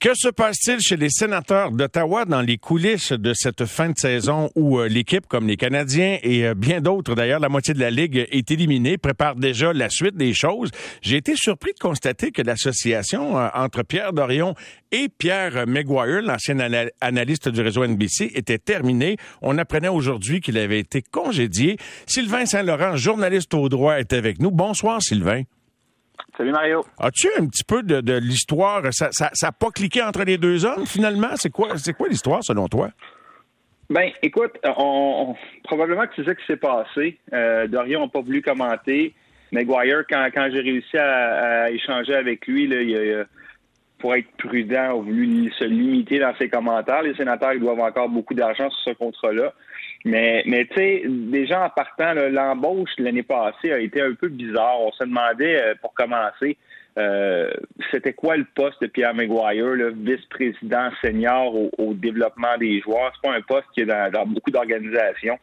Que se passe-t-il chez les sénateurs d'Ottawa dans les coulisses de cette fin de saison où euh, l'équipe, comme les Canadiens et euh, bien d'autres d'ailleurs, la moitié de la Ligue est éliminée, prépare déjà la suite des choses? J'ai été surpris de constater que l'association euh, entre Pierre Dorion et Pierre Maguire, l'ancien analyste du réseau NBC, était terminée. On apprenait aujourd'hui qu'il avait été congédié. Sylvain Saint-Laurent, journaliste au droit, est avec nous. Bonsoir, Sylvain. Salut Mario. As-tu un petit peu de, l'histoire? Ça n'a pas cliqué entre les deux hommes finalement? C'est quoi, c'est quoi l'histoire selon toi? Ben, écoute, on, probablement que c'est ça qui s'est passé. Euh, Dorian n'a pas voulu commenter. Maguire, quand, quand j'ai réussi à, échanger avec lui, là, il, pour être prudent, a voulu se limiter dans ses commentaires. Les sénateurs ils doivent encore beaucoup d'argent sur ce contrat-là. Mais, mais tu sais, déjà en partant, l'embauche l'année passée a été un peu bizarre. On se demandait, euh, pour commencer, euh, c'était quoi le poste de Pierre Maguire, le vice-président senior au, développement des joueurs? C'est pas un poste qui est dans, beaucoup d'organisations.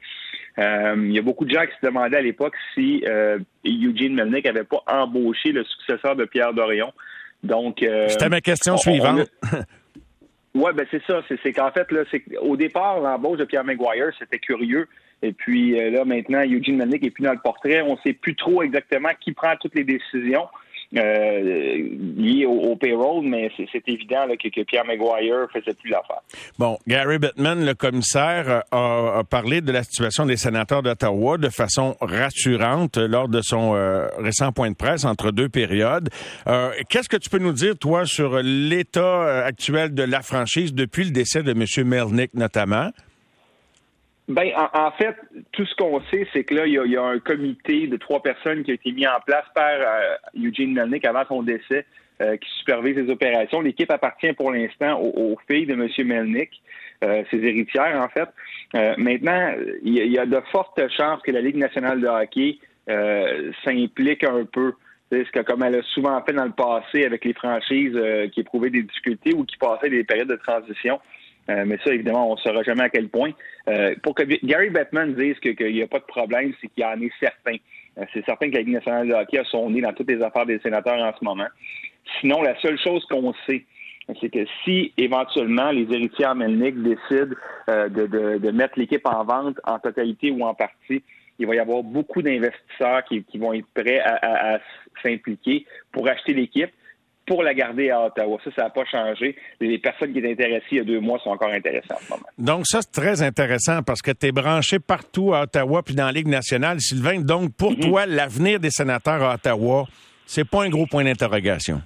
Euh, il y a beaucoup de gens qui se demandaient à l'époque si Eugene Melnick avait pas embauché le successeur de Pierre Dorion. Donc, c'était ma question suivante. Oui, ben c'est ça. C'est qu'en fait, là, au départ, l'embauche de Pierre Maguire, c'était curieux. Et puis euh, là, maintenant, Eugene Melnick est plus dans le portrait. On ne sait plus trop exactement qui prend toutes les décisions. Euh, lié au, payroll, mais c'est évident que, Pierre Maguire faisait plus l'affaire. Bon, Gary Bettman, le commissaire, a, parlé de la situation des sénateurs d'Ottawa de façon rassurante lors de son euh, récent point de presse entre deux périodes. Euh, qu'est-ce que tu peux nous dire, toi, sur l'état actuel de la franchise depuis le décès de M. Melnick, notamment? Ben, en, fait, tout ce qu'on sait, c'est que là, il y, a, un comité de trois personnes qui a été mis en place par euh, Eugene Melnick avant son décès, euh, qui supervise les opérations. L'équipe appartient pour l'instant aux, filles de M. Melnick, euh, ses héritières, en fait. maintenant, il y, a de fortes chances que la Ligue nationale de hockey s'implique un peu. Ce que, comme elle a souvent fait dans le passé avec les franchises qui éprouvaient des difficultés ou qui passaient des périodes de transition. Euh, mais ça, évidemment, on ne saura jamais à quel point. Euh, pour que Gary Bettman dise qu'il n'y a pas de problème, c'est qu'il en est certain. Euh, c'est certain que la Ligue nationale de hockey a son nez dans toutes les affaires des sénateurs en ce moment. Sinon, la seule chose qu'on sait, c'est que si éventuellement les héritiers Melnick décident de, mettre l'équipe en vente en totalité ou en partie, il va y avoir beaucoup d'investisseurs qui, vont être prêts à s'impliquer pour acheter l'équipe pour la garder à Ottawa. Ça, ça n'a pas changé. Les personnes qui étaient intéressées il y a deux mois sont encore intéressées en ce moment. Donc, ça, c'est très intéressant parce que tu es branché partout à Ottawa puis dans la Ligue nationale. Sylvain, donc, pour mhm. toi, l'avenir des sénateurs à Ottawa, c'est pas un gros point d'interrogation.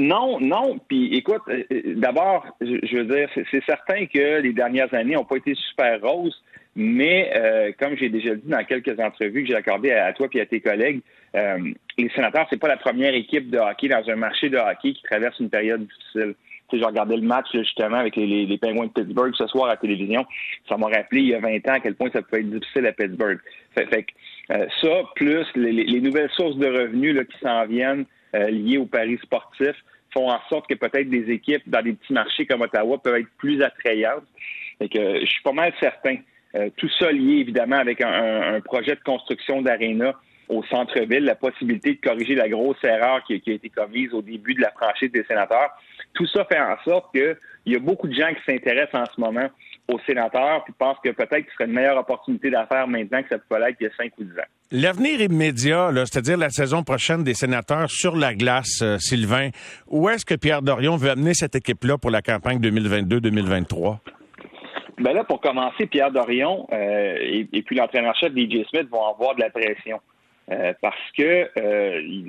Non, non. Puis écoute, euh, euh, d'abord, je veux dire, c'est certain que les dernières années n'ont pas été super roses. Mais euh, comme j'ai déjà dit dans quelques entrevues que j'ai accordées à, toi et à tes collègues, euh, les sénateurs, c'est pas la première équipe de hockey dans un marché de hockey qui traverse une période difficile. Tu sais, j'ai regardé le match justement avec les, les, Penguins de Pittsburgh ce soir à la télévision. Ça m'a rappelé il y a 20 ans à quel point ça pouvait être difficile à Pittsburgh. Fait, fait euh, ça, plus les, nouvelles sources de revenus là, qui s'en viennent liées au paris sportif, font en sorte que peut-être des équipes dans des petits marchés comme Ottawa peuvent être plus attrayantes. Fait que je suis pas mal certain euh, tout ça lié évidemment avec un, projet de construction d'aréna au centre-ville, la possibilité de corriger la grosse erreur qui, a été commise au début de la franchise des sénateurs. Tout ça fait en sorte qu'il y a beaucoup de gens qui s'intéressent en ce moment aux sénateurs puis pensent que peut-être ce serait une meilleure opportunité d'affaires maintenant que ça peut l'être il y a 5 ou 10 ans. L'avenir immédiat, c'est-à-dire la saison prochaine des sénateurs sur la glace, euh, Sylvain, où est-ce que Pierre Dorion veut amener cette équipe-là pour la campagne 2022-2023? Ben là, pour commencer, Pierre Dorion euh, et, puis l'entraîneur-chef DJ Smith vont avoir de la pression. Euh, parce que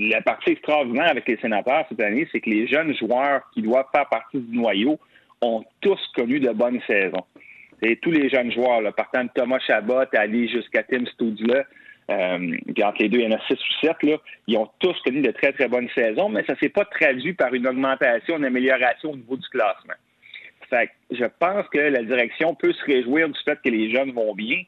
la partie extraordinaire avec les sénateurs cette année, c'est que les jeunes joueurs qui doivent faire partie du noyau ont tous connu de bonnes saisons. Et tous les jeunes joueurs, partant de Thomas Chabot à aller jusqu'à Tim Studula, euh, entre les deux, il y en a ou sept, ils ont tous connu de très, très bonnes saisons, mais ça ne s'est pas traduit par une augmentation, une amélioration au niveau du classement je pense que la direction peut se réjouir du fait que les jeunes vont bien,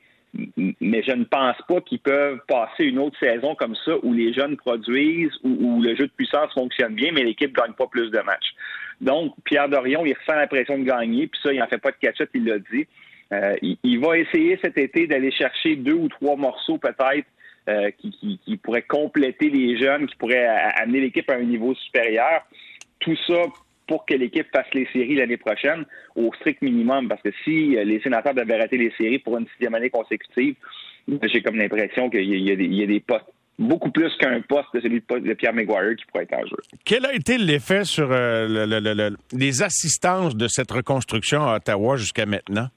mais je ne pense pas qu'ils peuvent passer une autre saison comme ça où les jeunes produisent, où, le jeu de puissance fonctionne bien, mais l'équipe ne gagne pas plus de matchs. Donc, Pierre Dorion, il ressent la pression de gagner, puis ça, il n'en fait pas de cachette, il l'a dit. Euh, il, va essayer cet été d'aller chercher deux ou trois morceaux peut-être euh, qui, pourraient compléter les jeunes, qui pourraient amener l'équipe à un niveau supérieur. Tout ça pour que l'équipe fasse les séries l'année prochaine au strict minimum. Parce que si les sénateurs devaient rater les séries pour une sixième année consécutive, j'ai comme l'impression qu'il y, a des postes beaucoup plus qu'un poste de celui de Pierre McGuire qui pourrait être en jeu. Quel a été l'effet sur euh, le, les assistances de cette reconstruction à Ottawa jusqu'à maintenant?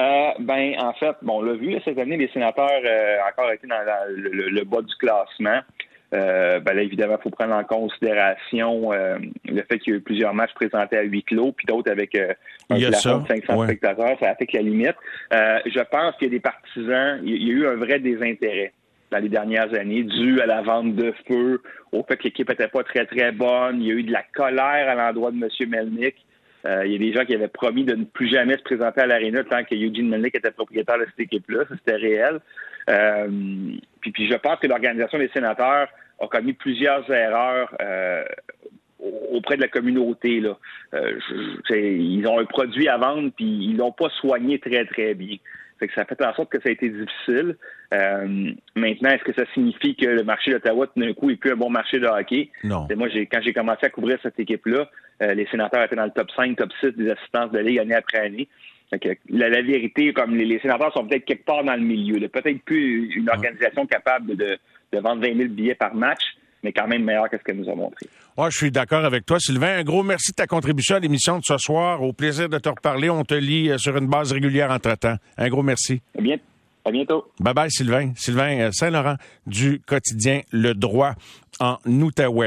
Euh, ben, en fait, bon, on l'a vu cette année, les sénateurs euh, encore été dans le, bas du classement. Euh, ben là, évidemment, il faut prendre en considération euh, le fait qu'il y a eu plusieurs matchs présentés à huis clos, puis d'autres avec euh, un plafond de 500 spectateurs, ça affecte la limite. je pense qu'il y a des partisans, il y a eu un vrai désintérêt dans les dernières années, dû à la vente de feu, au fait que l'équipe n'était pas très, très bonne. Il y a eu de la colère à l'endroit de M. Melnick. Il y a des gens qui avaient promis de ne plus jamais se présenter à l'aréna tant que Eugene Melnick était propriétaire de cette équipe-là. C'était réel. puis, puis je pense que l'organisation des sénateurs a commis plusieurs erreurs euh, auprès de la communauté. Là. Euh, ils ont un produit à vendre, puis ils l'ont pas soigné très, très bien. Fait que ça fait en sorte que ça a été difficile. Euh, maintenant, est-ce que ça signifie que le marché d'Ottawa, tout d'un coup, est plus un bon marché de hockey? Non. moi, quand j'ai commencé à couvrir cette équipe-là, les sénateurs étaient dans le top 5, top 6 des assistances de ligue année après année. la, vérité, comme les, sénateurs sont peut-être quelque part dans le milieu, peut-être plus une organisation capable de, de vendre 20 000 billets par match, mais quand même meilleur que ce qu'elle nous a montré. Je suis d'accord avec toi, Sylvain. Un gros merci de ta contribution à l'émission de ce soir. Au plaisir de te reparler. On te lit euh, sur une base régulière entre-temps. Un gros merci. Bien. À bientôt. Bye bye, Sylvain. Sylvain euh, Saint-Laurent du quotidien Le Droit en Outaouais.